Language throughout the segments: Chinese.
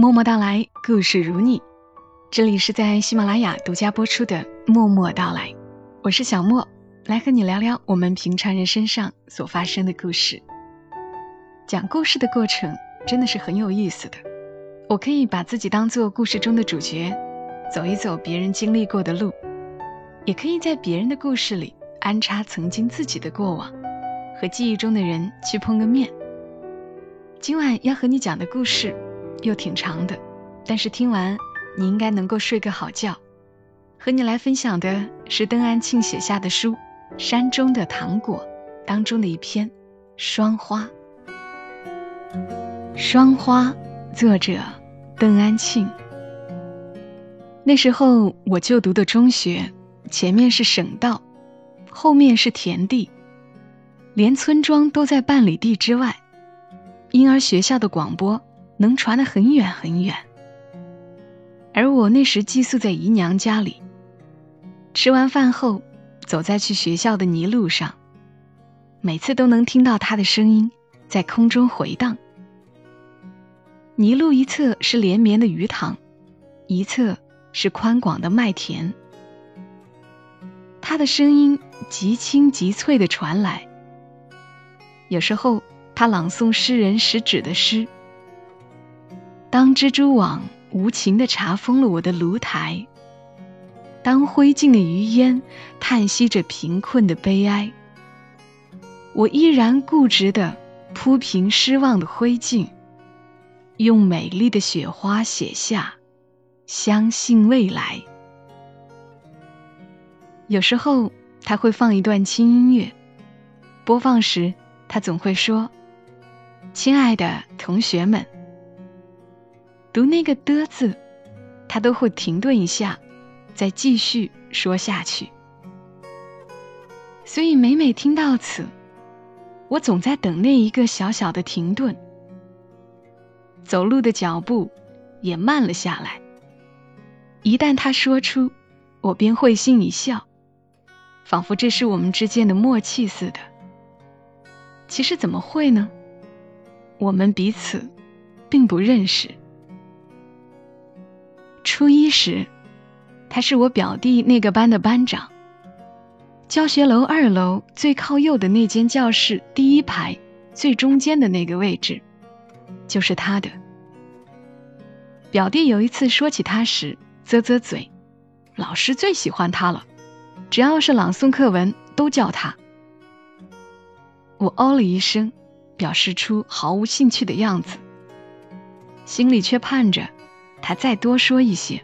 默默到来，故事如你。这里是在喜马拉雅独家播出的《默默到来》，我是小莫，来和你聊聊我们平常人身上所发生的故事。讲故事的过程真的是很有意思的，我可以把自己当做故事中的主角，走一走别人经历过的路，也可以在别人的故事里安插曾经自己的过往，和记忆中的人去碰个面。今晚要和你讲的故事又挺长的，但是听完你应该能够睡个好觉。和你来分享的是邓安庆写下的书《山中的糖果》当中的一篇《霜花》。霜花，作者邓安庆。那时候我就读的中学，前面是省道，后面是田地，连村庄都在半里地之外。因而学校的广播能传得很远很远，而我那时寄宿在姨娘家里。吃完饭后，走在去学校的泥路上，每次都能听到她的声音在空中回荡。泥路一侧是连绵的鱼塘，一侧是宽广的麦田。她的声音极轻极脆地传来，有时候。他朗诵诗人食指的诗：“当蜘蛛网无情地查封了我的炉台，当灰烬的余烟叹息着贫困的悲哀，我依然固执地铺平失望的灰烬，用美丽的雪花写下相信未来。”有时候他会放一段轻音乐，播放时他总会说。亲爱的同学们，读那个的字，他都会停顿一下，再继续说下去。所以每每听到此，我总在等那一个小小的停顿，走路的脚步也慢了下来。一旦他说出，我便会心一笑，仿佛这是我们之间的默契似的。其实怎么会呢？我们彼此并不认识。初一时，他是我表弟那个班的班长。教学楼二楼最靠右的那间教室第一排最中间的那个位置，就是他的。表弟有一次说起他时，啧啧嘴，老师最喜欢他了，只要是朗诵课文都叫他。我哦了一声。表示出毫无兴趣的样子，心里却盼着他再多说一些。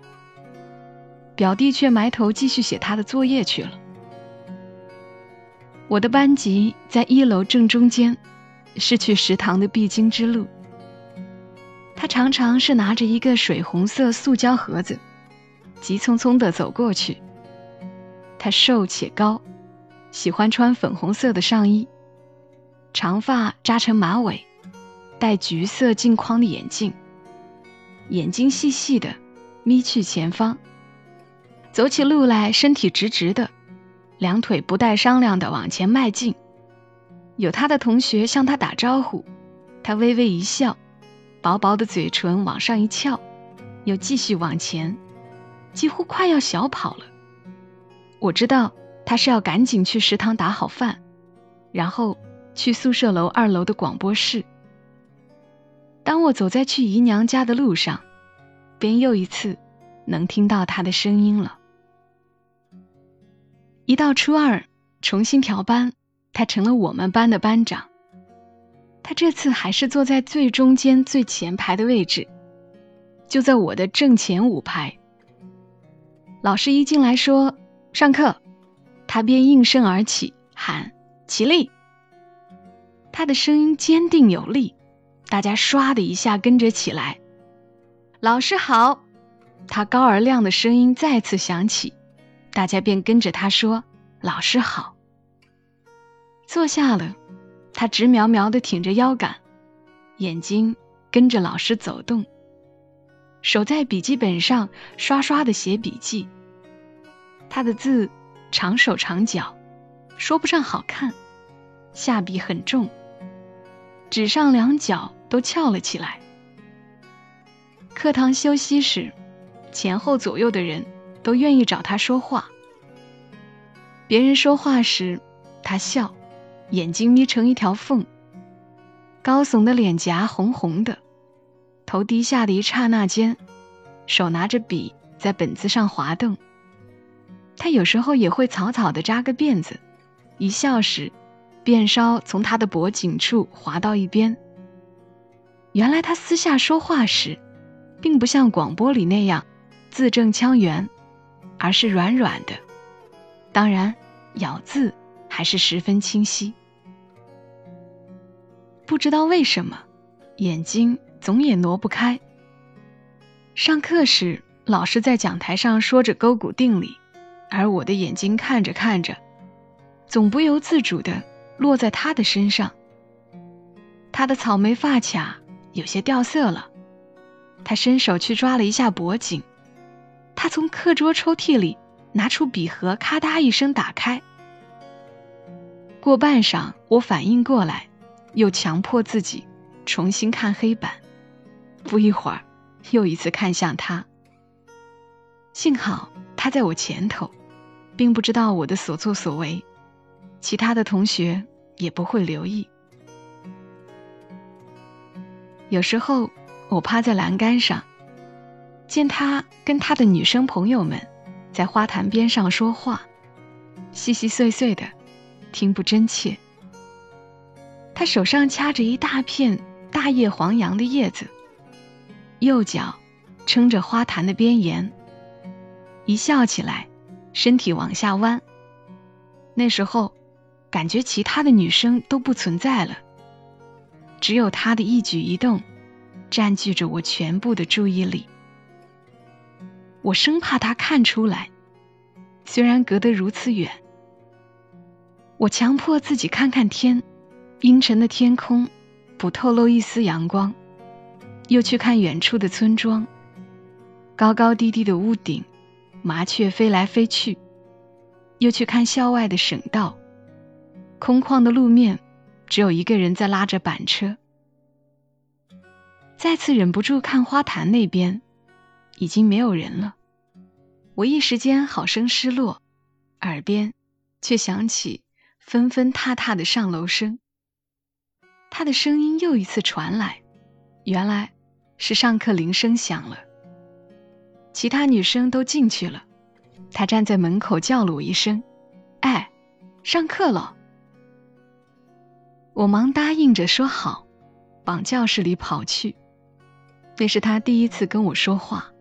表弟却埋头继续写他的作业去了。我的班级在一楼正中间，是去食堂的必经之路。他常常是拿着一个水红色塑胶盒子，急匆匆地走过去。他瘦且高，喜欢穿粉红色的上衣。长发扎成马尾，戴橘色镜框的眼镜，眼睛细细的，眯去前方，走起路来身体直直的，两腿不带商量的往前迈进。有他的同学向他打招呼，他微微一笑，薄薄的嘴唇往上一翘，又继续往前，几乎快要小跑了。我知道他是要赶紧去食堂打好饭，然后。去宿舍楼二楼的广播室。当我走在去姨娘家的路上，便又一次能听到她的声音了。一到初二，重新调班，他成了我们班的班长。他这次还是坐在最中间最前排的位置，就在我的正前五排。老师一进来说上课，他便应声而起，喊起立。他的声音坚定有力，大家唰的一下跟着起来。老师好，他高而亮的声音再次响起，大家便跟着他说：“老师好。”坐下了，他直苗苗的挺着腰杆，眼睛跟着老师走动，手在笔记本上刷刷的写笔记。他的字长手长脚，说不上好看，下笔很重。纸上两角都翘了起来。课堂休息时，前后左右的人都愿意找他说话。别人说话时，他笑，眼睛眯成一条缝，高耸的脸颊红红的，头低下的一刹那间，手拿着笔在本子上滑动。他有时候也会草草的扎个辫子，一笑时，辫梢从他的脖颈处滑到一边。原来他私下说话时。并不像广播里那样字正腔圆，而是软软的，当然咬字还是十分清晰。不知道为什么，眼睛总也挪不开。上课时，老师在讲台上说着勾股定理，而我的眼睛看着看着，总不由自主的落在他的身上。他的草莓发卡有些掉色了。他伸手去抓了一下脖颈，他从课桌抽屉里拿出笔盒，咔嗒一声打开。过半晌，我反应过来，又强迫自己重新看黑板。不一会儿，又一次看向他。幸好他在我前头，并不知道我的所作所为，其他的同学也不会留意。有时候。我趴在栏杆上，见他跟他的女生朋友们在花坛边上说话，细细碎碎的，听不真切。他手上掐着一大片大叶黄杨的叶子，右脚撑着花坛的边沿，一笑起来，身体往下弯。那时候，感觉其他的女生都不存在了，只有他的一举一动。占据着我全部的注意力，我生怕他看出来。虽然隔得如此远，我强迫自己看看天，阴沉的天空不透露一丝阳光；又去看远处的村庄，高高低低的屋顶，麻雀飞来飞去；又去看校外的省道，空旷的路面，只有一个人在拉着板车。再次忍不住看花坛那边，已经没有人了。我一时间好生失落，耳边却响起纷纷踏踏的上楼声。他的声音又一次传来，原来是上课铃声响了。其他女生都进去了，他站在门口叫了我一声：“哎，上课了。”我忙答应着说好，往教室里跑去。那是他第一次跟我说话，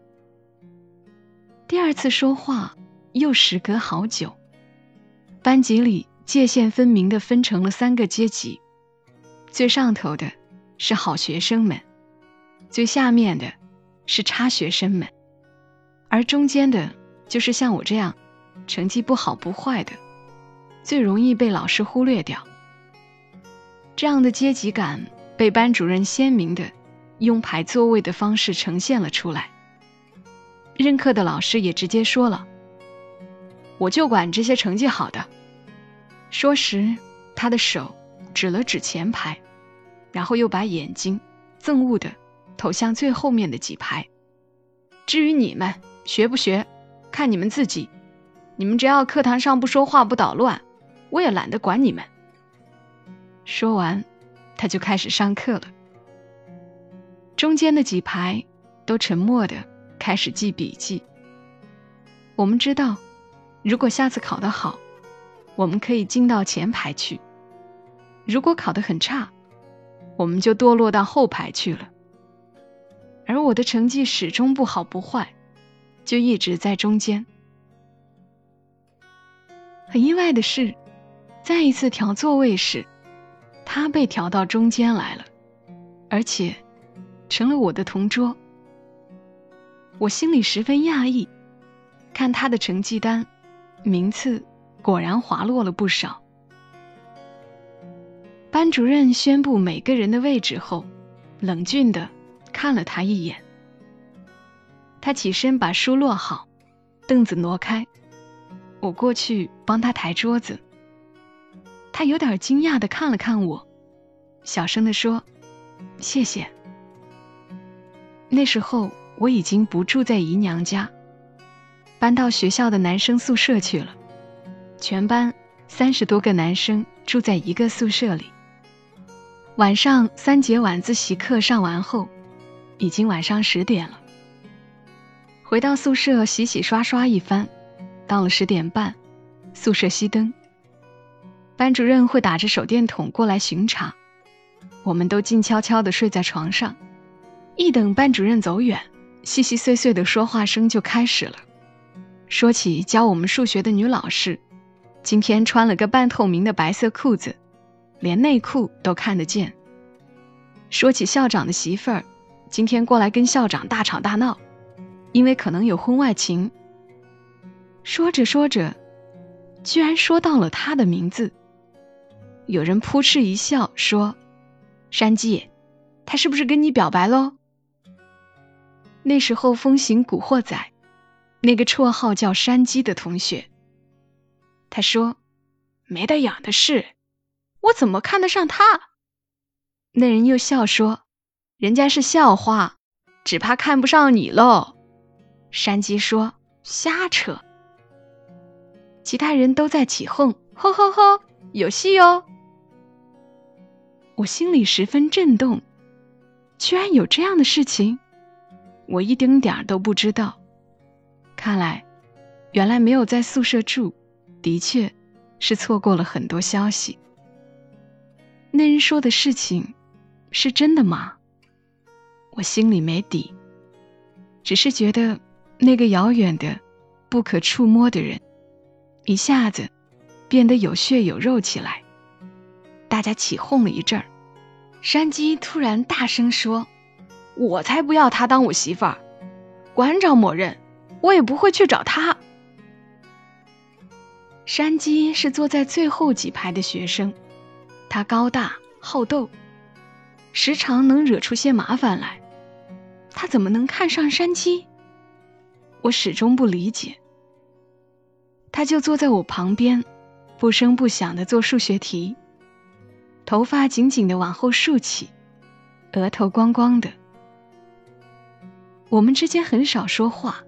第二次说话又时隔好久。班级里界限分明的分成了三个阶级，最上头的是好学生们，最下面的是差学生们，而中间的，就是像我这样成绩不好不坏的，最容易被老师忽略掉。这样的阶级感被班主任鲜明的。用排座位的方式呈现了出来。任课的老师也直接说了：“我就管这些成绩好的。”说时，他的手指了指前排，然后又把眼睛憎恶的投向最后面的几排。至于你们学不学，看你们自己。你们只要课堂上不说话不捣乱，我也懒得管你们。说完，他就开始上课了。中间的几排都沉默的开始记笔记。我们知道，如果下次考得好，我们可以进到前排去；如果考得很差，我们就堕落到后排去了。而我的成绩始终不好不坏，就一直在中间。很意外的是，再一次调座位时，他被调到中间来了，而且。成了我的同桌，我心里十分讶异，看他的成绩单，名次果然滑落了不少。班主任宣布每个人的位置后，冷峻的看了他一眼。他起身把书落好，凳子挪开，我过去帮他抬桌子。他有点惊讶的看了看我，小声的说：“谢谢。”那时候我已经不住在姨娘家，搬到学校的男生宿舍去了。全班三十多个男生住在一个宿舍里。晚上三节晚自习课上完后，已经晚上十点了。回到宿舍洗洗刷刷一番，到了十点半，宿舍熄灯。班主任会打着手电筒过来巡查，我们都静悄悄地睡在床上。一等班主任走远，细细碎碎的说话声就开始了。说起教我们数学的女老师，今天穿了个半透明的白色裤子，连内裤都看得见。说起校长的媳妇儿，今天过来跟校长大吵大闹，因为可能有婚外情。说着说着，居然说到了他的名字。有人扑哧一笑说：“山鸡，他是不是跟你表白喽？”那时候风行古惑仔，那个绰号叫山鸡的同学，他说：“没得养的事，我怎么看得上他？”那人又笑说：“人家是校花，只怕看不上你喽。”山鸡说：“瞎扯。”其他人都在起哄：“呵呵呵，有戏哦！”我心里十分震动，居然有这样的事情，我一丁点儿都不知道。看来，原来没有在宿舍住，的确是错过了很多消息。那人说的事情是真的吗？我心里没底，只是觉得那个遥远的、不可触摸的人，一下子变得有血有肉起来。大家起哄了一阵儿，山鸡突然大声说：“我才不要她当我媳妇儿！馆长默认，我也不会去找她。”山鸡是坐在最后几排的学生，他高大好斗，时常能惹出些麻烦来。他怎么能看上山鸡？我始终不理解。他就坐在我旁边，不声不响的做数学题。头发紧紧的往后竖起，额头光光的。我们之间很少说话，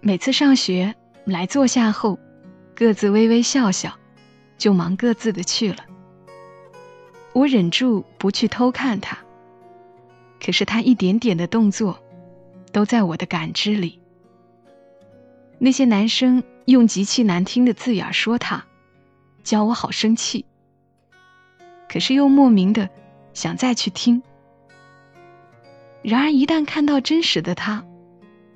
每次上学来坐下后，各自微微笑笑，就忙各自的去了。我忍住不去偷看他，可是他一点点的动作，都在我的感知里。那些男生用极其难听的字眼说他，教我好生气。可是又莫名的想再去听，然而一旦看到真实的他，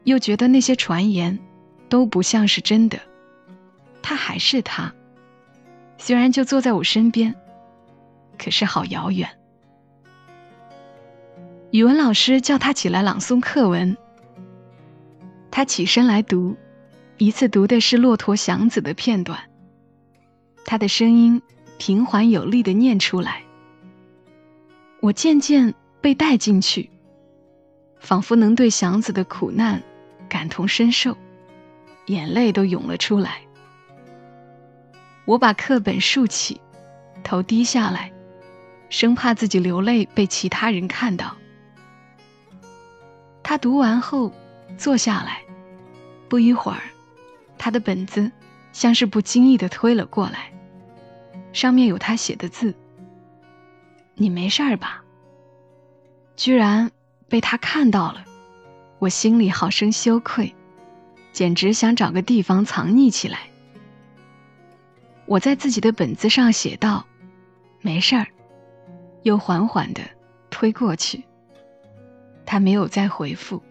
又觉得那些传言都不像是真的。他还是他，虽然就坐在我身边，可是好遥远。语文老师叫他起来朗诵课文，他起身来读，一次读的是《骆驼祥子》的片段，他的声音。平缓有力的念出来，我渐渐被带进去，仿佛能对祥子的苦难感同身受，眼泪都涌了出来。我把课本竖起，头低下来，生怕自己流泪被其他人看到。他读完后坐下来，不一会儿，他的本子像是不经意的推了过来。上面有他写的字。你没事儿吧？居然被他看到了，我心里好生羞愧，简直想找个地方藏匿起来。我在自己的本子上写道：“没事儿。”又缓缓的推过去。他没有再回复。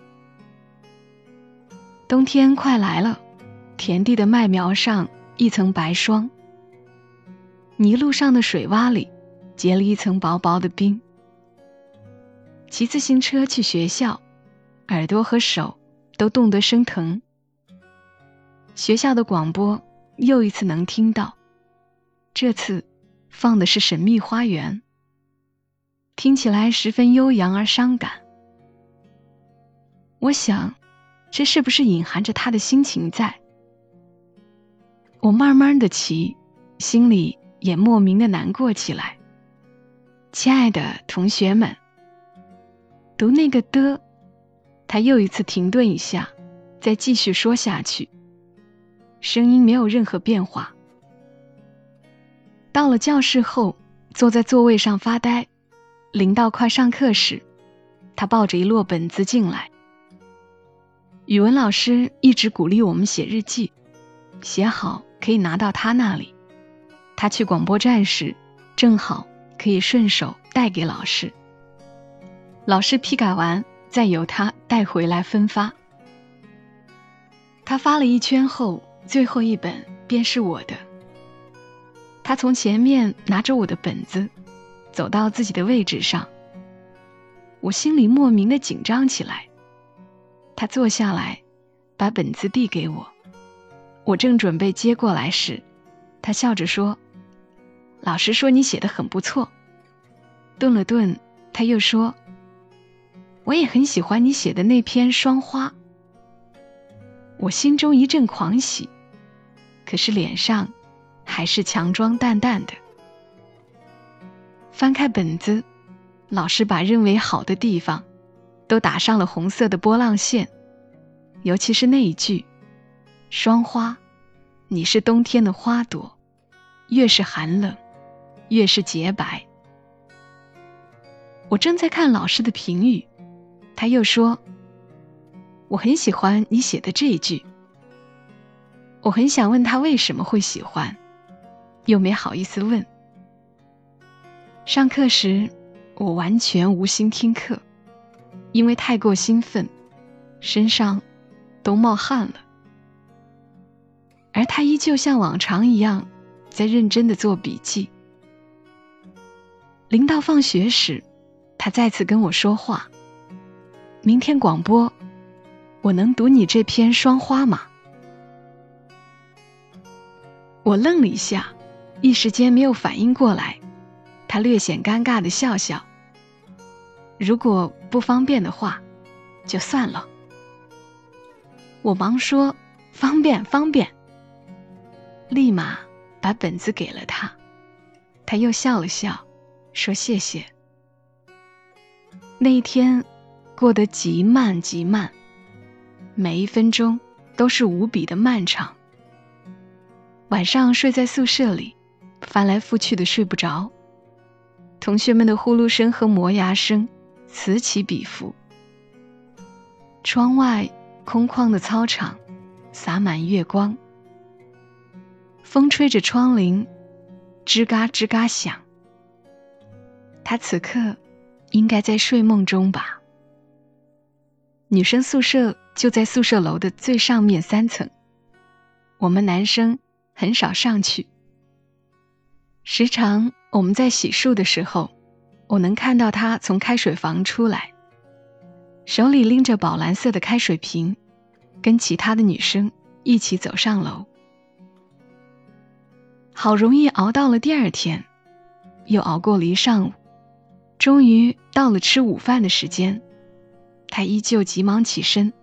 冬天快来了，田地的麦苗上一层白霜。泥路上的水洼里结了一层薄薄的冰。骑自行车去学校，耳朵和手都冻得生疼。学校的广播又一次能听到，这次放的是《神秘花园》，听起来十分悠扬而伤感。我想，这是不是隐含着他的心情在？我慢慢的骑，心里。也莫名的难过起来。亲爱的同学们，读那个的，他又一次停顿一下，再继续说下去，声音没有任何变化。到了教室后，坐在座位上发呆。临到快上课时，他抱着一摞本子进来。语文老师一直鼓励我们写日记，写好可以拿到他那里。他去广播站时，正好可以顺手带给老师。老师批改完，再由他带回来分发。他发了一圈后，最后一本便是我的。他从前面拿着我的本子。走到自己的位置上，我心里莫名的紧张起来。他坐下来，把本子递给我，我正准备接过来时，他笑着说：“老师说你写的很不错。”顿了顿，他又说：“我也很喜欢你写的那篇《双花》。”我心中一阵狂喜，可是脸上还是强装淡淡的。翻开本子，老师把认为好的地方都打上了红色的波浪线，尤其是那一句：“霜花，你是冬天的花朵，越是寒冷，越是洁白。”我正在看老师的评语，他又说：“我很喜欢你写的这一句。”我很想问他为什么会喜欢，又没好意思问。上课时，我完全无心听课，因为太过兴奋，身上都冒汗了。而他依旧像往常一样，在认真的做笔记。临到放学时，他再次跟我说话：“明天广播，我能读你这篇《双花》吗？”我愣了一下，一时间没有反应过来。他略显尴尬的笑笑。如果不方便的话，就算了。我忙说：“方便，方便。”立马把本子给了他。他又笑了笑，说：“谢谢。”那一天过得极慢极慢，每一分钟都是无比的漫长。晚上睡在宿舍里，翻来覆去的睡不着。同学们的呼噜声和磨牙声此起彼伏。窗外空旷的操场洒满月光，风吹着窗棂，吱嘎吱嘎响。他此刻应该在睡梦中吧？女生宿舍就在宿舍楼的最上面三层，我们男生很少上去，时常。我们在洗漱的时候，我能看到他从开水房出来，手里拎着宝蓝色的开水瓶，跟其他的女生一起走上楼。好容易熬到了第二天，又熬过了一上午，终于到了吃午饭的时间，他依旧急忙起身，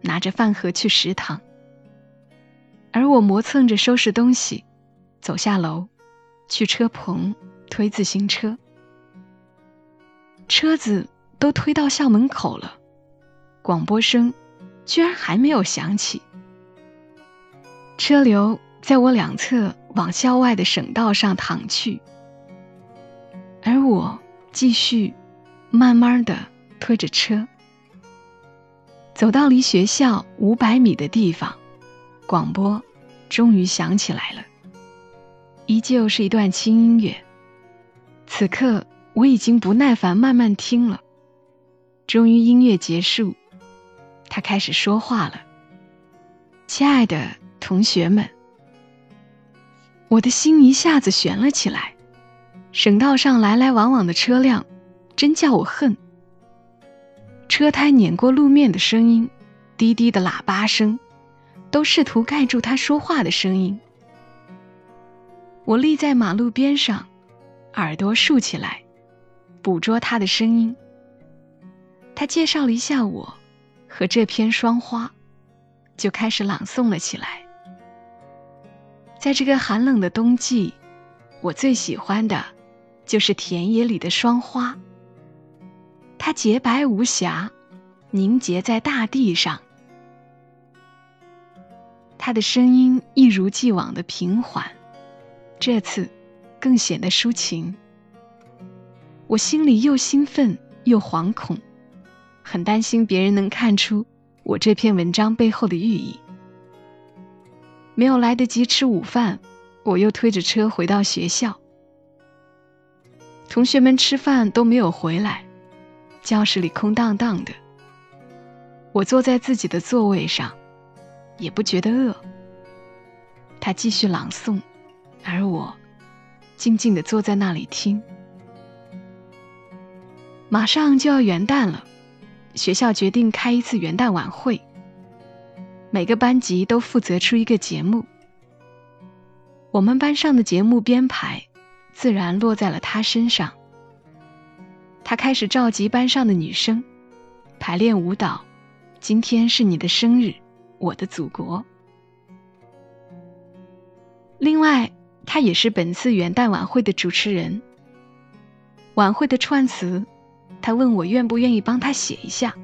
拿着饭盒去食堂，而我磨蹭着收拾东西，走下楼。去车棚推自行车，车子都推到校门口了，广播声居然还没有响起。车流在我两侧往校外的省道上淌去，而我继续慢慢的推着车，走到离学校五百米的地方，广播终于响起来了。依旧是一段轻音乐。此刻我已经不耐烦，慢慢听了。终于音乐结束，他开始说话了：“亲爱的同学们，我的心一下子悬了起来。省道上来来往往的车辆，真叫我恨。车胎碾过路面的声音，滴滴的喇叭声，都试图盖住他说话的声音。”我立在马路边上，耳朵竖起来，捕捉他的声音。他介绍了一下我和这篇双花，就开始朗诵了起来。在这个寒冷的冬季，我最喜欢的，就是田野里的霜花。它洁白无瑕，凝结在大地上。他的声音一如既往的平缓，这次更显得抒情。我心里又兴奋又惶恐，很担心别人能看出我这篇文章背后的寓意。没有来得及吃午饭，我又推着车回到学校。同学们吃饭都没有回来，教室里空荡荡的。我坐在自己的座位上。也不觉得饿。他继续朗诵，而我静静的坐在那里听。马上就要元旦了，学校决定开一次元旦晚会。每个班级都负责出一个节目。我们班上的节目编排自然落在了他身上。他开始召集班上的女生排练舞蹈。今天是你的生日。我的祖国。另外，他也是本次元旦晚会的主持人。晚会的串词，他问我愿不愿意帮他写一下。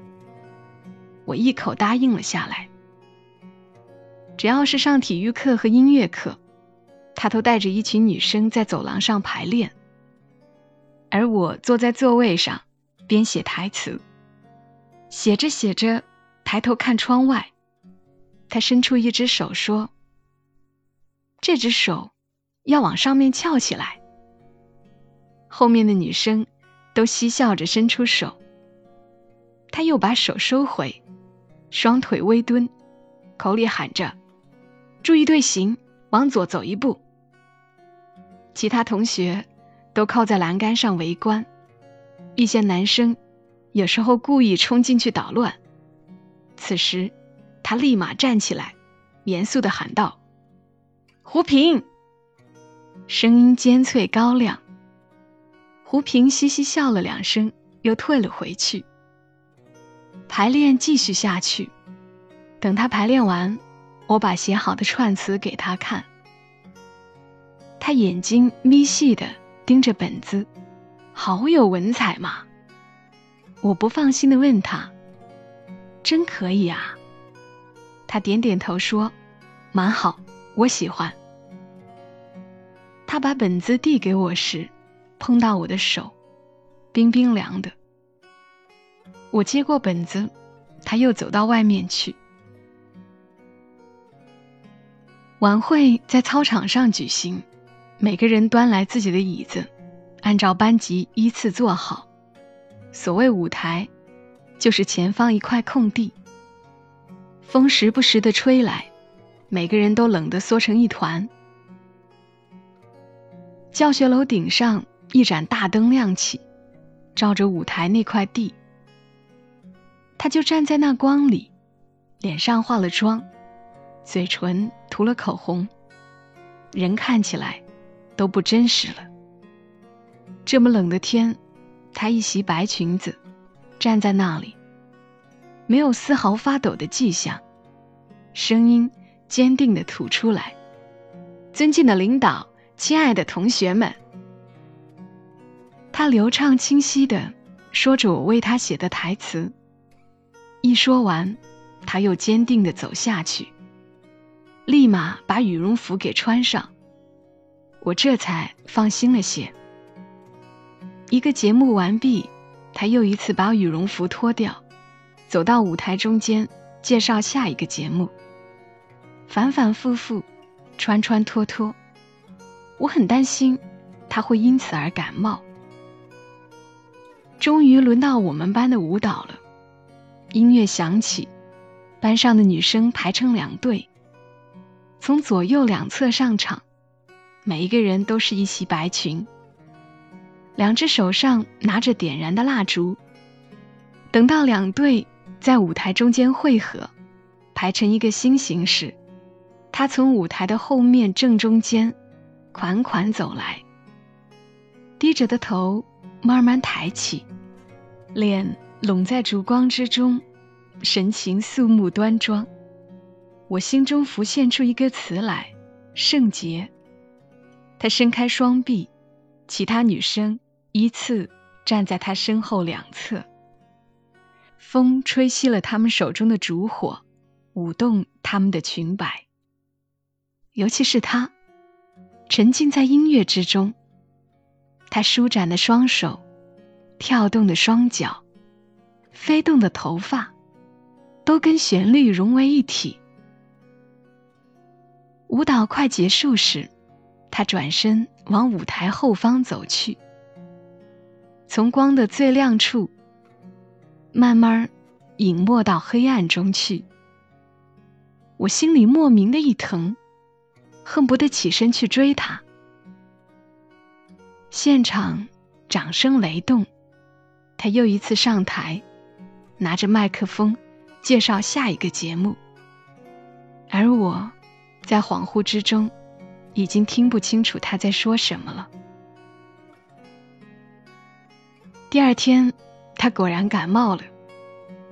我一口答应了下来。只要是上体育课和音乐课，他都带着一群女生在走廊上排练，而我坐在座位上编写台词。写着写着，抬头看窗外。他伸出一只手说：“这只手要往上面翘起来。”后面的女生都嬉笑着伸出手。他又把手收回，双腿微蹲，口里喊着：“注意队形，往左走一步。”其他同学都靠在栏杆上围观，一些男生有时候故意冲进去捣乱。此时。他立马站起来，严肃的喊道：“胡平！”声音尖脆高亮。胡平嘻嘻笑了两声，又退了回去。排练继续下去。等他排练完，我把写好的串词给他看。他眼睛眯细的盯着本子，好有文采嘛！我不放心的问他：“真可以啊？”他点点头说：“蛮好，我喜欢。”他把本子递给我时，碰到我的手，冰冰凉的。我接过本子，他又走到外面去。晚会在操场上举行，每个人端来自己的椅子，按照班级依次坐好。所谓舞台，就是前方一块空地。风时不时的吹来，每个人都冷得缩成一团。教学楼顶上一盏大灯亮起，照着舞台那块地。他就站在那光里，脸上化了妆，嘴唇涂了口红，人看起来都不真实了。这么冷的天，她一袭白裙子，站在那里。没有丝毫发抖的迹象，声音坚定的吐出来：“尊敬的领导，亲爱的同学们。”他流畅清晰的说着我为他写的台词。一说完，他又坚定的走下去，立马把羽绒服给穿上。我这才放心了些。一个节目完毕，他又一次把羽绒服脱掉。走到舞台中间，介绍下一个节目。反反复复，穿穿脱脱，我很担心他会因此而感冒。终于轮到我们班的舞蹈了，音乐响起，班上的女生排成两队，从左右两侧上场，每一个人都是一袭白裙，两只手上拿着点燃的蜡烛。等到两队。在舞台中间汇合，排成一个心形时，他从舞台的后面正中间款款走来，低着的头慢慢抬起，脸拢在烛光之中，神情肃穆端庄。我心中浮现出一个词来：圣洁。他伸开双臂，其他女生依次站在他身后两侧。风吹熄了他们手中的烛火，舞动他们的裙摆。尤其是他，沉浸在音乐之中。他舒展的双手，跳动的双脚，飞动的头发，都跟旋律融为一体。舞蹈快结束时，他转身往舞台后方走去，从光的最亮处，慢慢隐没到黑暗中去。我心里莫名的一疼，恨不得起身去追他。现场掌声雷动，他又一次上台，拿着麦克风介绍下一个节目，而我。在恍惚之中，已经听不清楚他在说什么了。第二天，他果然感冒了，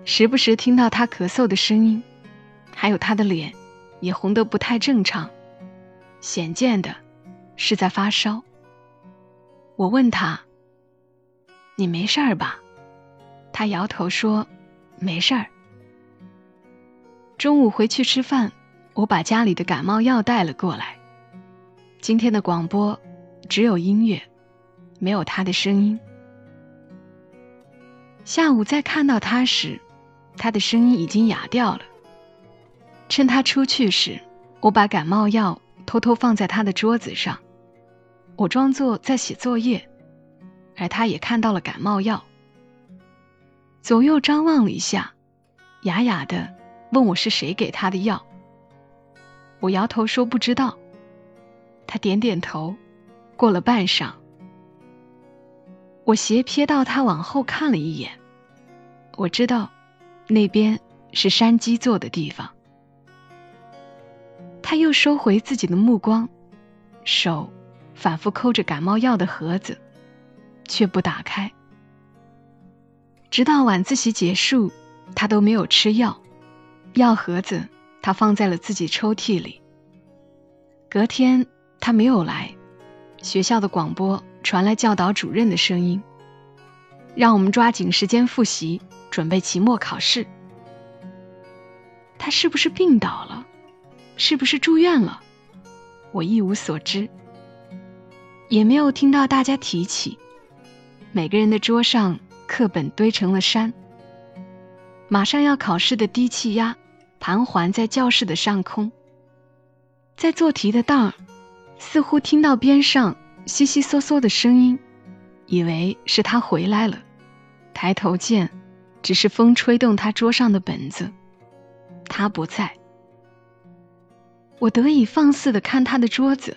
时不时听到他咳嗽的声音，还有他的脸也红得不太正常，显见的是在发烧。我问他：“你没事儿吧？”他摇头说：“没事儿。”中午回去吃饭。我把家里的感冒药带了过来。今天的广播只有音乐，没有他的声音。下午再看到他时，他的声音已经哑掉了。趁他出去时，我把感冒药偷偷放在他的桌子上，我装作在写作业，而他也看到了感冒药。左右张望了一下，哑哑的问我是谁给他的药。我摇头说不知道，他点点头。过了半晌，我斜瞥到他往后看了一眼，我知道那边是山鸡坐的地方。他又收回自己的目光，手反复抠着感冒药的盒子，却不打开。直到晚自习结束，他都没有吃药，药盒子。他放在了自己抽屉里。隔天他没有来，学校的广播传来教导主任的声音，让我们抓紧时间复习，准备期末考试。他是不是病倒了？是不是住院了？我一无所知，也没有听到大家提起。每个人的桌上课本堆成了山，马上要考试的低气压。盘桓在教室的上空，在做题的当儿，似乎听到边上悉悉嗦嗦的声音，以为是他回来了。抬头见，只是风吹动他桌上的本子，他不在。我得以放肆的看他的桌子，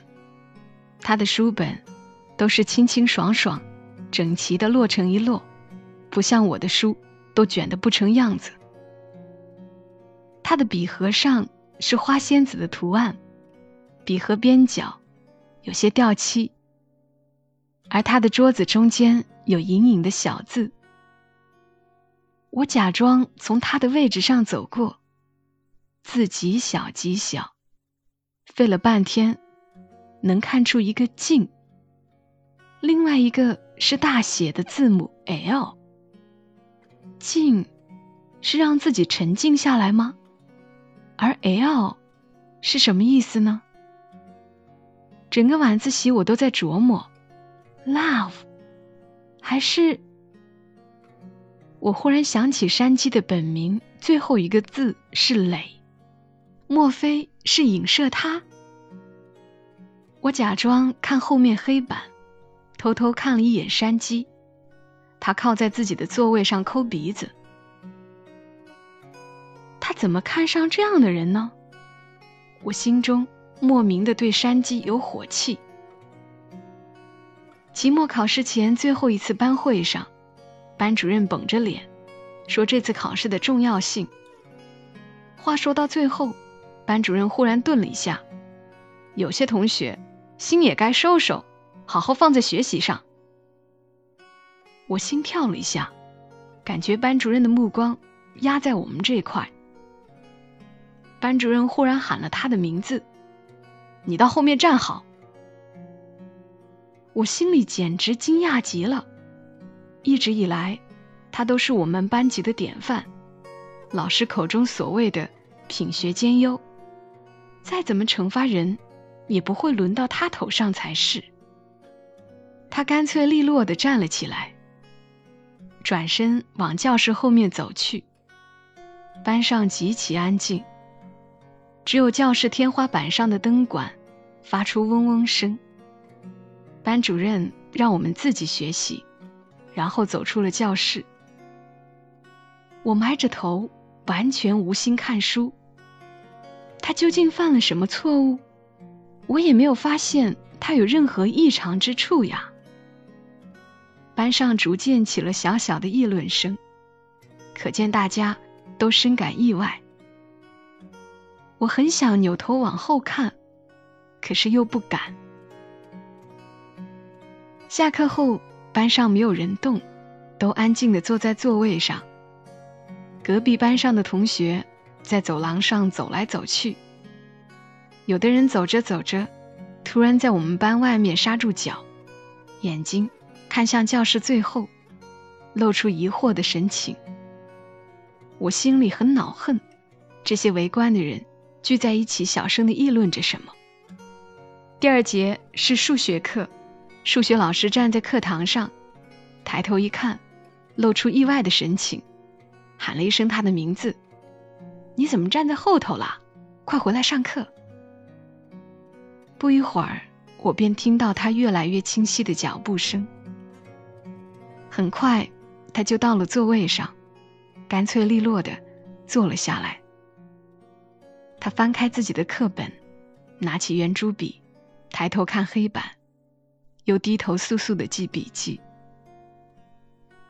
他的书本都是清清爽爽、整齐的摞成一摞，不像我的书都卷得不成样子。他的笔盒上是花仙子的图案，笔盒边角有些掉漆，而他的桌子中间有隐隐的小字。我假装从他的位置上走过，字极小极小，费了半天能看出一个“静”，另外一个是大写的字母 “L”。静，是让自己沉静下来吗？而 L 是什么意思呢？整个晚自习我都在琢磨，love 还是……我忽然想起山鸡的本名最后一个字是磊，莫非是影射他？我假装看后面黑板，偷偷看了一眼山鸡，他靠在自己的座位上抠鼻子。他怎么看上这样的人呢？我心中莫名的对山鸡有火气。期末考试前最后一次班会上，班主任绷着脸说这次考试的重要性。话说到最后，班主任忽然顿了一下，有些同学心也该收收，好好放在学习上。我心跳了一下，感觉班主任的目光压在我们这块。班主任忽然喊了他的名字：“你到后面站好。”我心里简直惊讶极了。一直以来，他都是我们班级的典范，老师口中所谓的品学兼优。再怎么惩罚人，也不会轮到他头上才是。他干脆利落的站了起来，转身往教室后面走去。班上极其安静，只有教室天花板上的灯管发出嗡嗡声。班主任让我们自己学习，然后走出了教室。我埋着头，完全无心看书。他究竟犯了什么错误？我也没有发现他有任何异常之处呀。班上逐渐起了小小的议论声，可见大家都深感意外。我很想扭头往后看，可是又不敢。下课后，班上没有人动，都安静的坐在座位上。隔壁班上的同学。在走廊上走来走去，有的人走着走着，突然在我们班外面刹住脚，眼睛看向教室最后，露出疑惑的神情。我心里很恼恨，这些围观的人聚在一起，小声的议论着什么。第二节是数学课，数学老师站在课堂上，抬头一看，露出意外的神情，喊了一声他的名字。你怎么站在后头了？快回来上课！不一会儿，我便听到他越来越清晰的脚步声。很快，他就到了座位上，干脆利落的坐了下来。他翻开自己的课本，拿起圆珠笔，抬头看黑板，又低头速速的记笔记。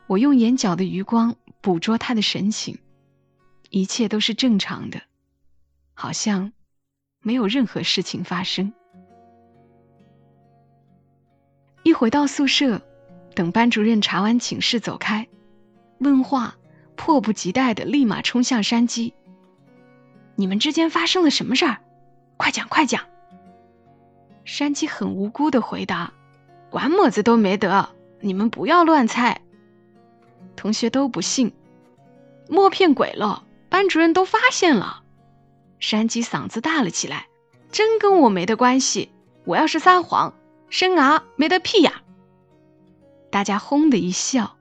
我用眼角的余光捕捉他的神情。一切都是正常的，好像没有任何事情发生。一回到宿舍，等班主任查完寝室走开，问话迫不及待的立马冲向山鸡：“你们之间发生了什么事儿？快讲快讲！”山鸡很无辜的回答：“管么子都没得，你们不要乱猜。”同学都不信，莫骗鬼了。班主任都发现了，山鸡嗓子大了起来：“真跟我没得关系！我要是撒谎，生娃没得屁呀！”大家轰的一笑。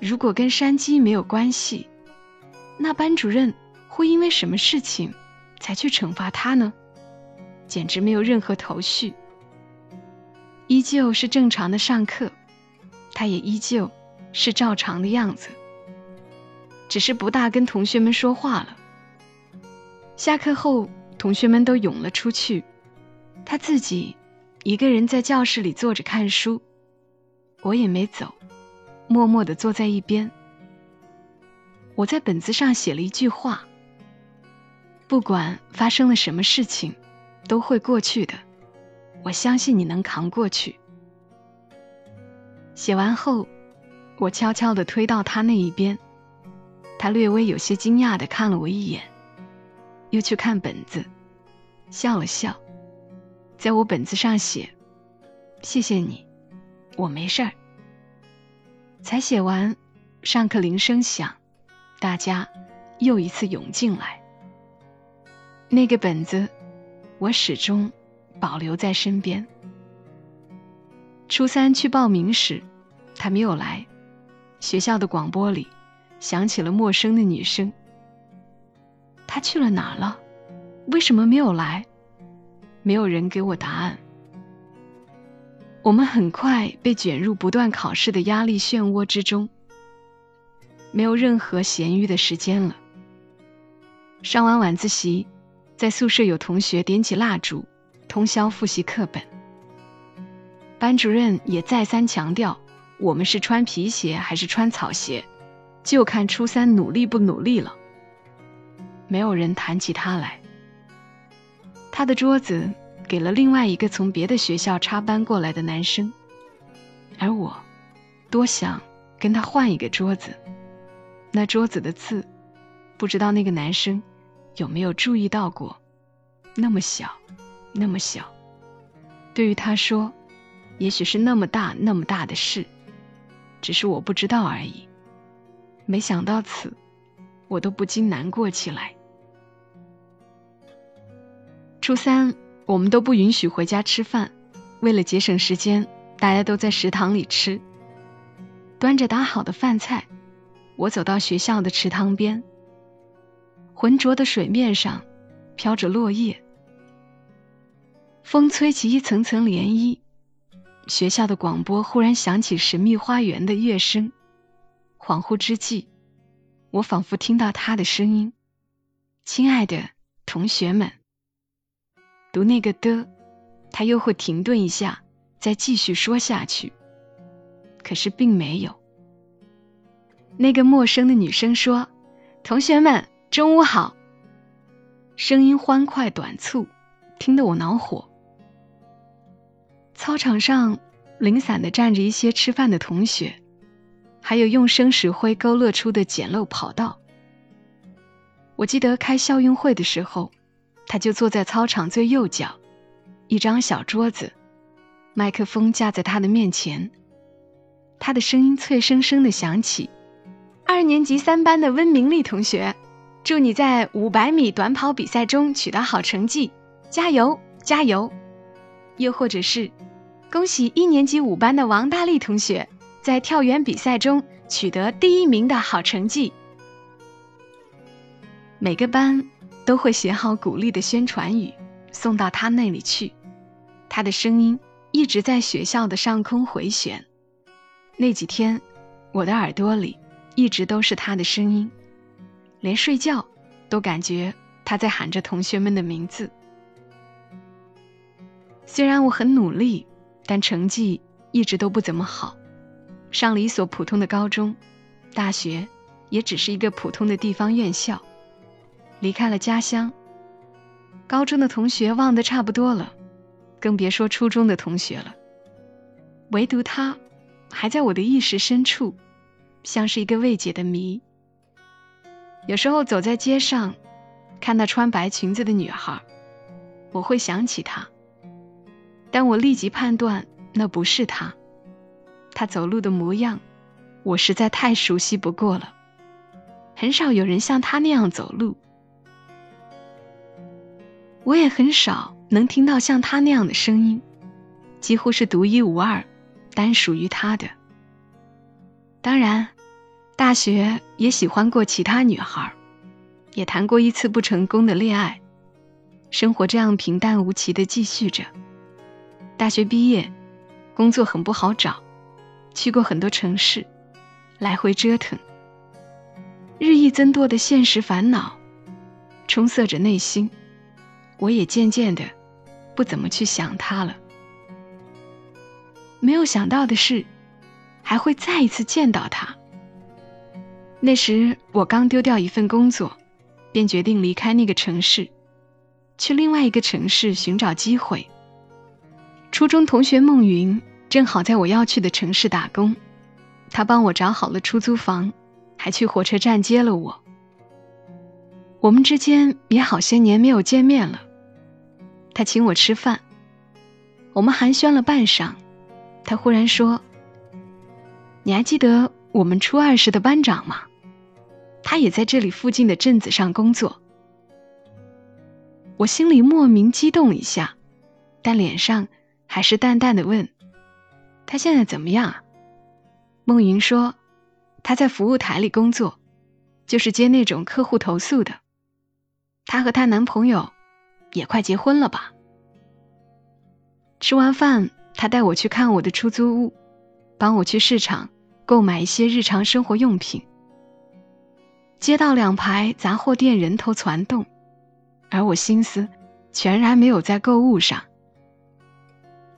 如果跟山鸡没有关系，那班主任会因为什么事情才去惩罚他呢？简直没有任何头绪。依旧是正常的上课，他也依旧是照常的样子。只是不大跟同学们说话了。下课后，同学们都涌了出去，他自己一个人在教室里坐着看书。我也没走，默默地坐在一边。我在本子上写了一句话：不管发生了什么事情，都会过去的。我相信你能扛过去。写完后，我悄悄地推到他那一边。他略微有些惊讶地看了我一眼，又去看本子，笑了笑，在我本子上写：“谢谢你，我没事儿。”才写完，上课铃声响，大家又一次涌进来。那个本子，我始终保留在身边。初三去报名时，他没有来，学校的广播里。响起了陌生的女声，她去了哪儿了？为什么没有来？没有人给我答案。我们很快被卷入不断考试的压力漩涡之中，没有任何闲余的时间了。上完晚自习，在宿舍有同学点起蜡烛，通宵复习课本。班主任也再三强调，我们是穿皮鞋还是穿草鞋？就看初三努力不努力了。没有人谈起他来。他的桌子给了另外一个从别的学校插班过来的男生，而我多想跟他换一个桌子。那桌子的字，不知道那个男生有没有注意到过？那么小，那么小，对于他说，也许是那么大那么大的事，只是我不知道而已。没想到此，我都不禁难过起来。初三，我们都不允许回家吃饭，为了节省时间，大家都在食堂里吃。端着打好的饭菜，我走到学校的池塘边。浑浊的水面上飘着落叶，风吹起一层层涟漪。学校的广播忽然响起《神秘花园》的乐声，恍惚之际，我仿佛听到他的声音：“亲爱的同学们。”读那个的，他又会停顿一下，再继续说下去。可是并没有。那个陌生的女生说：“同学们，中午好。”声音欢快短促，听得我恼火。操场上零散的站着一些吃饭的同学，还有用生石灰勾勒出的简陋跑道。我记得开校运会的时候，他就坐在操场最右角，一张小桌子，麦克风架在他的面前。他的声音脆生生的响起：“二年级三班的温明丽同学，祝你在五百米短跑比赛中取得好成绩，加油加油！”又或者是：“恭喜一年级五班的王大力同学在跳远比赛中取得第一名的好成绩。”每个班都会写好鼓励的宣传语，送到他那里去。他的声音一直在学校的上空回旋。那几天，我的耳朵里一直都是他的声音，连睡觉都感觉他在喊着同学们的名字。虽然我很努力，但成绩一直都不怎么好。上了一所普通的高中，大学也只是一个普通的地方院校。离开了家乡，高中的同学忘得差不多了，更别说初中的同学了。唯独他。还在我的意识深处，像是一个未解的谜。有时候走在街上，看到穿白裙子的女孩，我会想起她，但我立即判断那不是她。她走路的模样，我实在太熟悉不过了。很少有人像她那样走路，我也很少能听到像她那样的声音，几乎是独一无二。单属于他的。当然，大学也喜欢过其他女孩，也谈过一次不成功的恋爱，生活这样平淡无奇的继续着。大学毕业，工作很不好找，去过很多城市，来回折腾。日益增多的现实烦恼，充塞着内心，我也渐渐的不怎么去想他了。没有想到的是，还会再一次见到他。那时我刚丢掉一份工作，便决定离开那个城市，去另外一个城市寻找机会。初中同学孟云正好在我要去的城市打工，他帮我找好了出租房，还去火车站接了我。我们之间也好些年没有见面了。他请我吃饭，我们寒暄了半晌。他忽然说：“你还记得我们初二时的班长吗？他也在这里附近的镇子上工作。”我心里莫名激动一下，但脸上还是淡淡的问：“他现在怎么样？”孟云说：“他在服务台里工作，就是接那种客户投诉的。她和她男朋友也快结婚了吧？”吃完饭。他带我去看我的出租屋，帮我去市场购买一些日常生活用品。街道两排杂货店人头攒动，而我心思全然没有在购物上。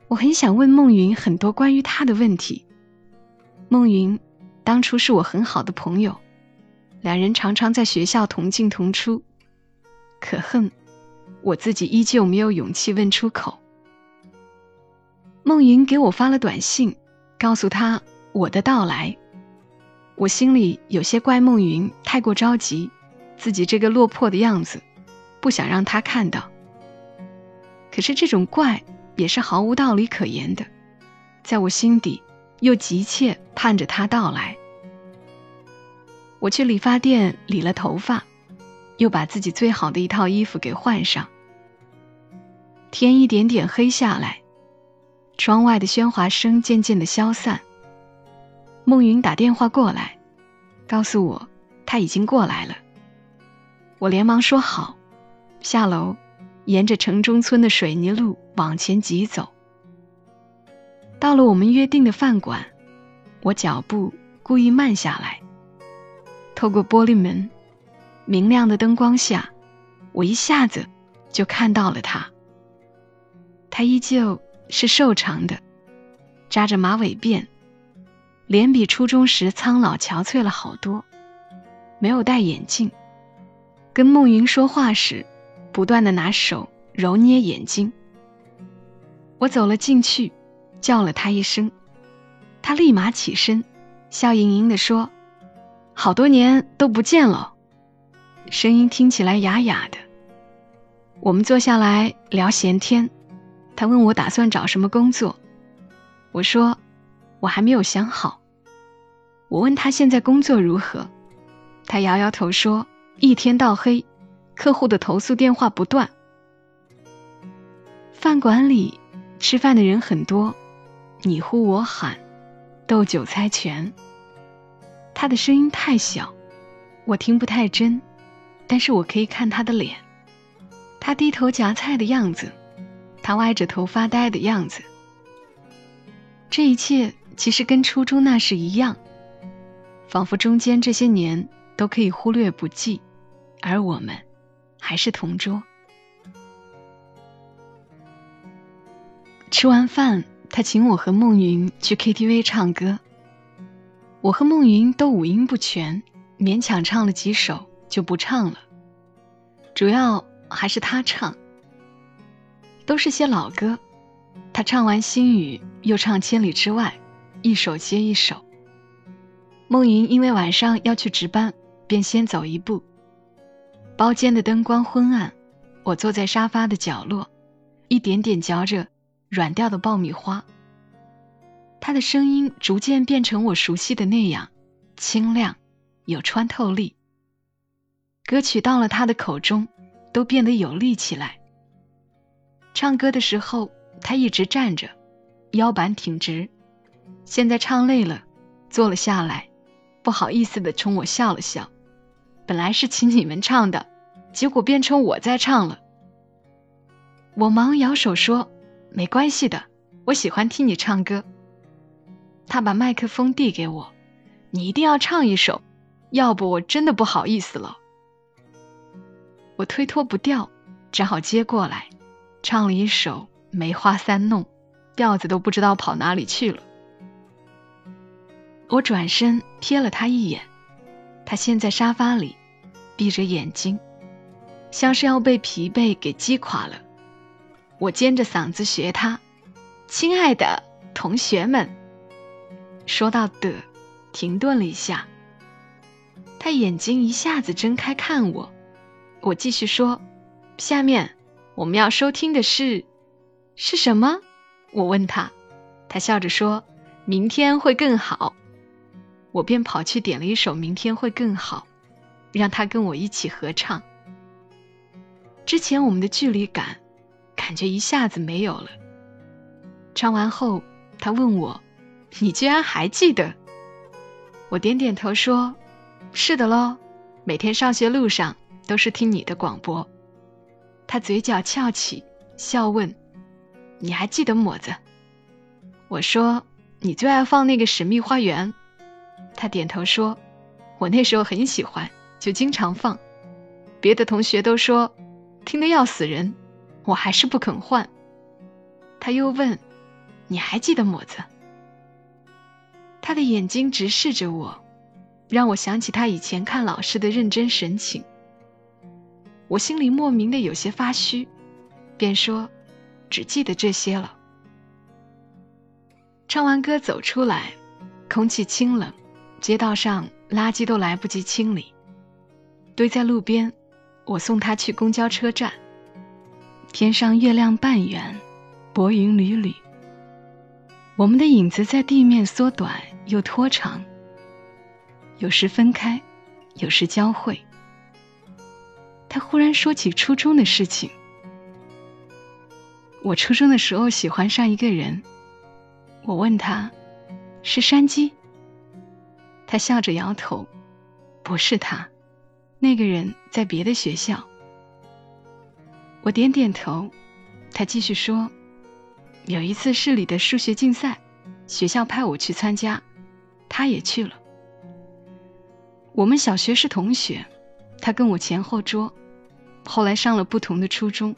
我很想问孟云很多关于他的问题。孟云当初是我很好的朋友，两人常常在学校同进同出，可恨我自己依旧没有勇气问出口。孟云给我发了短信，告诉他我的到来。我心里有些怪孟云太过着急，自己这个落魄的样子，不想让他看到。可是这种怪也是毫无道理可言的，在我心底又急切盼着他到来。我去理发店理了头发，又把自己最好的一套衣服给换上。天一点点黑下来，窗外的喧哗声渐渐的消散。孟云打电话过来，告诉我他已经过来了。我连忙说好，下楼，沿着城中村的水泥路往前疾走。到了我们约定的饭馆，我脚步故意慢下来。透过玻璃门，明亮的灯光下，我一下子就看到了他。他依旧是瘦长的，扎着马尾辫，脸比初中时苍老憔悴了好多，没有戴眼镜。跟孟云说话时，不断的拿手揉捏眼睛。我走了进去，叫了他一声，他立马起身，笑盈盈的说：“好多年都不见了。”声音听起来哑哑的。我们坐下来聊闲天，他问我打算找什么工作，我说我还没有想好。我问他现在工作如何，他摇摇头说。一天到黑，客户的投诉电话不断。饭馆里吃饭的人很多，你呼我喊，斗酒猜拳。他的声音太小，我听不太真，但是我可以看他的脸，他低头夹菜的样子，他歪着头发呆的样子。这一切其实跟初中那时一样，仿佛中间这些年。都可以忽略不计，而我们还是同桌。吃完饭，他请我和孟云去 KTV 唱歌。我和孟云都五音不全，勉强唱了几首就不唱了。主要还是他唱，都是些老歌。他唱完《心语》，又唱《千里之外》，一首接一首。孟云因为晚上要去值班。便先走一步。包间的灯光昏暗，我坐在沙发的角落，一点点嚼着软掉的爆米花。他的声音逐渐变成我熟悉的那样，清亮，有穿透力。歌曲到了他的口中，都变得有力起来。唱歌的时候，他一直站着，腰板挺直。现在唱累了，坐了下来，不好意思的冲我笑了笑。本来是请你们唱的，结果变成我在唱了。我忙摇手说：“没关系的，我喜欢听你唱歌。”他把麦克风递给我：“你一定要唱一首，要不我真的不好意思了。”我推脱不掉，只好接过来，唱了一首《梅花三弄》，调子都不知道跑哪里去了。我转身瞥了他一眼。他陷在沙发里，闭着眼睛，像是要被疲惫给击垮了。我尖着嗓子学他：“亲爱的同学们。”说到的，停顿了一下。他眼睛一下子睁开看我。我继续说：“下面我们要收听的是是什么？”我问他，他笑着说：“明天会更好。”我便跑去点了一首《明天会更好》，让他跟我一起合唱。之前我们的距离感，感觉一下子没有了。唱完后，他问我：“你居然还记得？”我点点头说：“是的喽，每天上学路上都是听你的广播。”他嘴角翘起，笑问：“你还记得么子？”我说：“你最爱放那个《神秘花园》。”他点头说：“我那时候很喜欢，就经常放。别的同学都说听得要死人，我还是不肯换。”他又问：“你还记得么子？”他的眼睛直视着我，让我想起他以前看老师的认真神情。我心里莫名的有些发虚，便说：“只记得这些了。”唱完歌走出来，空气清冷。街道上垃圾都来不及清理，堆在路边。我送他去公交车站。天上月亮半圆，薄云缕缕。我们的影子在地面缩短又拖长，有时分开，有时交汇。他忽然说起初中的事情。我初中的时候喜欢上一个人，我问他，是山鸡？他笑着摇头，不是他，那个人在别的学校。我点点头，他继续说，有一次市里的数学竞赛，学校派我去参加，他也去了。我们小学是同学，他跟我前后桌，后来上了不同的初中。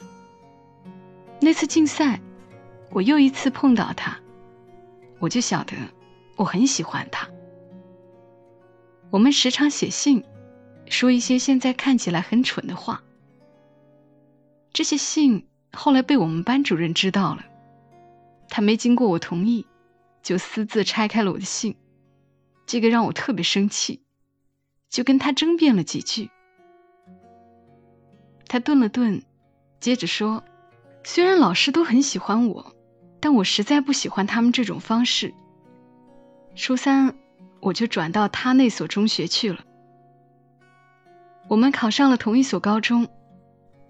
那次竞赛，我又一次碰到他，我就晓得我很喜欢他。我们时常写信，说一些现在看起来很蠢的话。这些信后来被我们班主任知道了，他没经过我同意，就私自拆开了我的信，这个让我特别生气，就跟他争辩了几句。他顿了顿，接着说。虽然老师都很喜欢我，但我实在不喜欢他们这种方式。初三我就转到他那所中学去了。我们考上了同一所高中，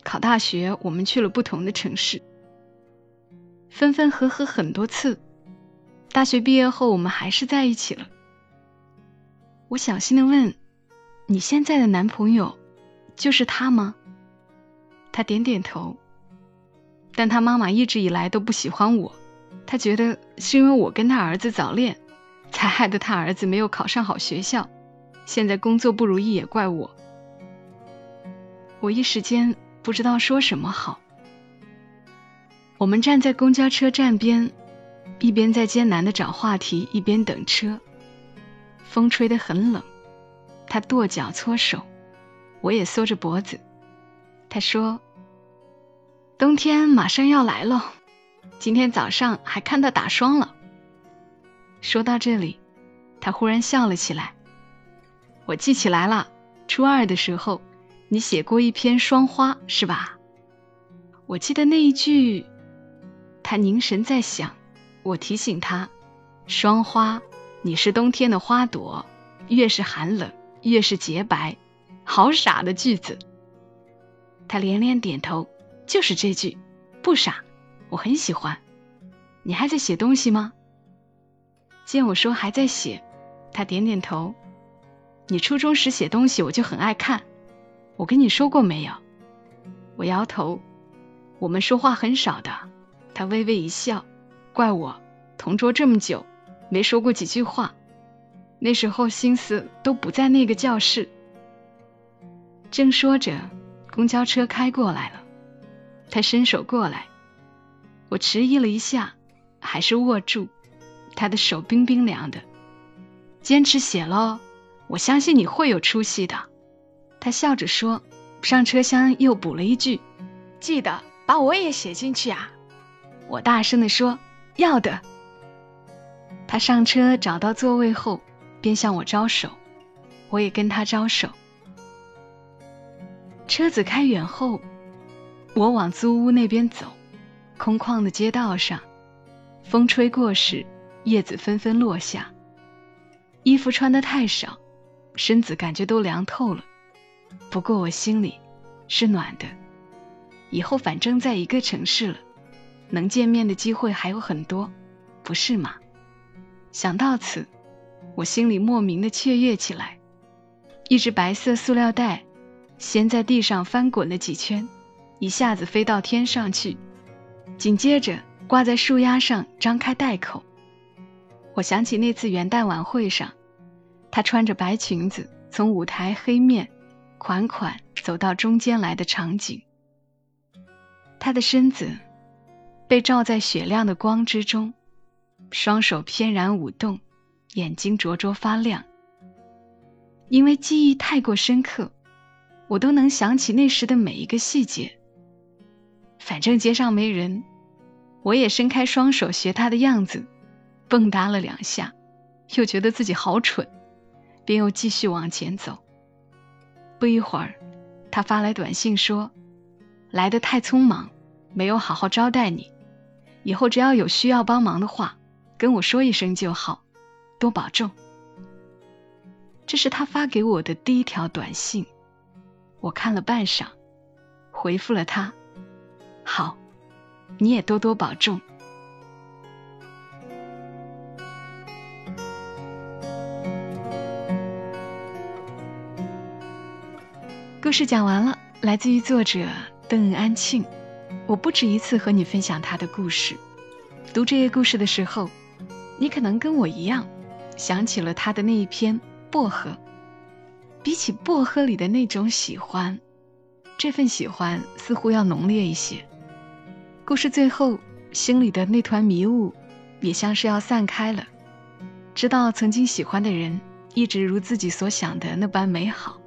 考大学我们去了不同的城市，分分合合很多次。大学毕业后我们还是在一起了。我小心的问：“你现在的男朋友就是他吗？”他点点头。但他妈妈一直以来都不喜欢我，他觉得是因为我跟他儿子早恋，才害得他儿子没有考上好学校，现在工作不如意也怪我。我一时间不知道说什么好。我们站在公交车站边，一边在艰难的找话题，一边等车。风吹得很冷，他跺脚搓手，我也缩着脖子。他说。冬天马上要来了，今天早上还看到打霜了。说到这里，他忽然笑了起来。我记起来了，初二的时候你写过一篇《霜花》，是吧？我记得那一句。他凝神在想，我提醒他：“霜花，你是冬天的花朵，越是寒冷越是洁白。”好傻的句子。他连连点头。就是这句，不傻，我很喜欢。你还在写东西吗？见我说还在写，他点点头。你初中时写东西，我就很爱看。我跟你说过没有？我摇头。我们说话很少的。他微微一笑，怪我同桌这么久，没说过几句话。那时候心思都不在那个教室。正说着，公交车开过来了。他伸手过来，我迟疑了一下，还是握住他的手，冰冰凉的。坚持写喽，我相信你会有出息的。他笑着说，上车厢又补了一句：“记得把我也写进去啊！”我大声地说：“要的。”他上车找到座位后，便向我招手，我也跟他招手。车子开远后。我往租屋那边走，空旷的街道上，风吹过时，叶子纷纷落下。衣服穿的太少，身子感觉都凉透了。不过我心里是暖的。以后反正在一个城市了，能见面的机会还有很多，不是吗？想到此，我心里莫名的雀跃起来。一只白色塑料袋，先在地上翻滚了几圈。一下子飞到天上去，紧接着挂在树丫上，张开袋口。我想起那次元旦晚会上，她穿着白裙子从舞台黑面款款走到中间来的场景。她的身子被照在雪亮的光之中，双手翩然舞动，眼睛灼灼发亮。因为记忆太过深刻，我都能想起那时的每一个细节。反正街上没人，我也伸开双手学他的样子，蹦跶了两下，又觉得自己好蠢，便又继续往前走。不一会儿，他发来短信说：“来的太匆忙，没有好好招待你，以后只要有需要帮忙的话，跟我说一声就好，多保重。”这是他发给我的第一条短信。我看了半晌，回复了他：“好，你也多多保重。”故事讲完了，来自于作者邓安庆。我不止一次和你分享他的故事。读这些故事的时候，你可能跟我一样，想起了他的那一篇《薄荷》。比起薄荷里的那种喜欢，这份喜欢似乎要浓烈一些。故事最后，心里的那团迷雾也像是要散开了。知道曾经喜欢的人，一直如自己所想的那般美好。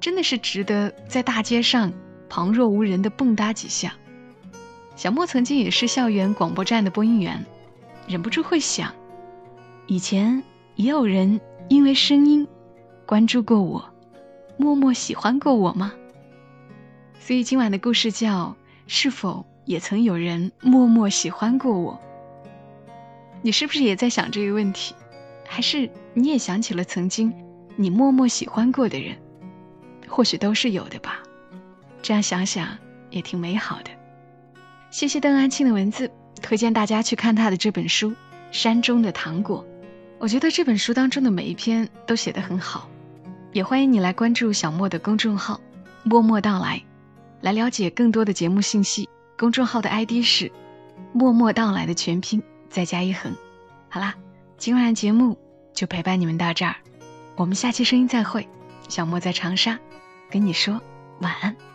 真的是值得在大街上旁若无人的蹦跶几下。小莫曾经也是校园广播站的播音员，忍不住会想，以前也有人因为声音关注过我，默默喜欢过我吗？所以今晚的故事叫“是否也曾有人默默喜欢过我”。你是不是也在想这个问题？还是你也想起了曾经你默默喜欢过的人？或许都是有的吧，这样想想也挺美好的。谢谢邓安庆的文字，推荐大家去看他的这本书《山中的糖果》。我觉得这本书当中的每一篇都写得很好，也欢迎你来关注小莫的公众号“默默到来”，来了解更多的节目信息。公众号的 ID 是“默默到来”的全拼再加一横。好啦，今晚的节目就陪伴你们到这儿，我们下期声音再会。小莫在长沙。跟你说晚安。